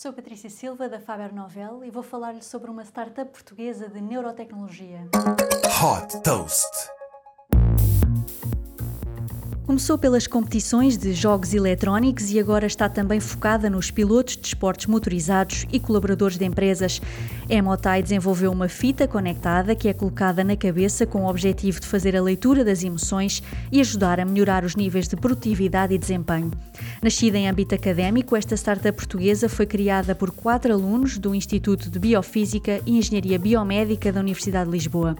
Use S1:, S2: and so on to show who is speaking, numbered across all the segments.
S1: Sou Patrícia Silva, da Faber Novel, e vou falar-lhe sobre uma startup portuguesa de neurotecnologia. Hot Toast. Começou pelas competições de jogos eletrónicos e agora está também focada nos pilotos de esportes motorizados e colaboradores de empresas. Emotai desenvolveu uma fita conectada que é colocada na cabeça com o objetivo de fazer a leitura das emoções e ajudar a melhorar os níveis de produtividade e desempenho. Nascida em âmbito académico, esta startup portuguesa foi criada por quatro alunos do Instituto de Biofísica e Engenharia Biomédica da Universidade de Lisboa.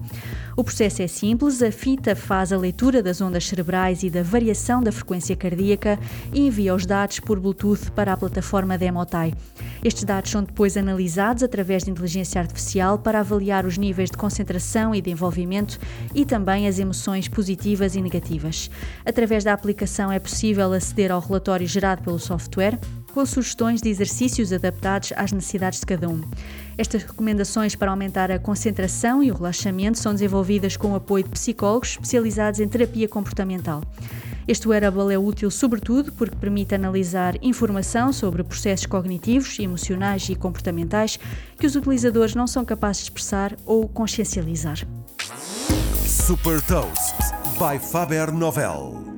S1: O processo é simples, a fita faz a leitura das ondas cerebrais e da variação da frequência cardíaca e envia os dados por Bluetooth para a plataforma da Emotai. Estes dados são depois analisados através de inteligência artificial para avaliar os níveis de concentração e de envolvimento e também as emoções positivas e negativas. Através da aplicação é possível aceder ao relatório gerado pelo software com sugestões de exercícios adaptados às necessidades de cada um. Estas recomendações para aumentar a concentração e o relaxamento são desenvolvidas com o apoio de psicólogos especializados em terapia comportamental. Este wearable é útil sobretudo porque permite analisar informação sobre processos cognitivos, emocionais e comportamentais que os utilizadores não são capazes de expressar ou consciencializar. Super Toast by Faber Novel.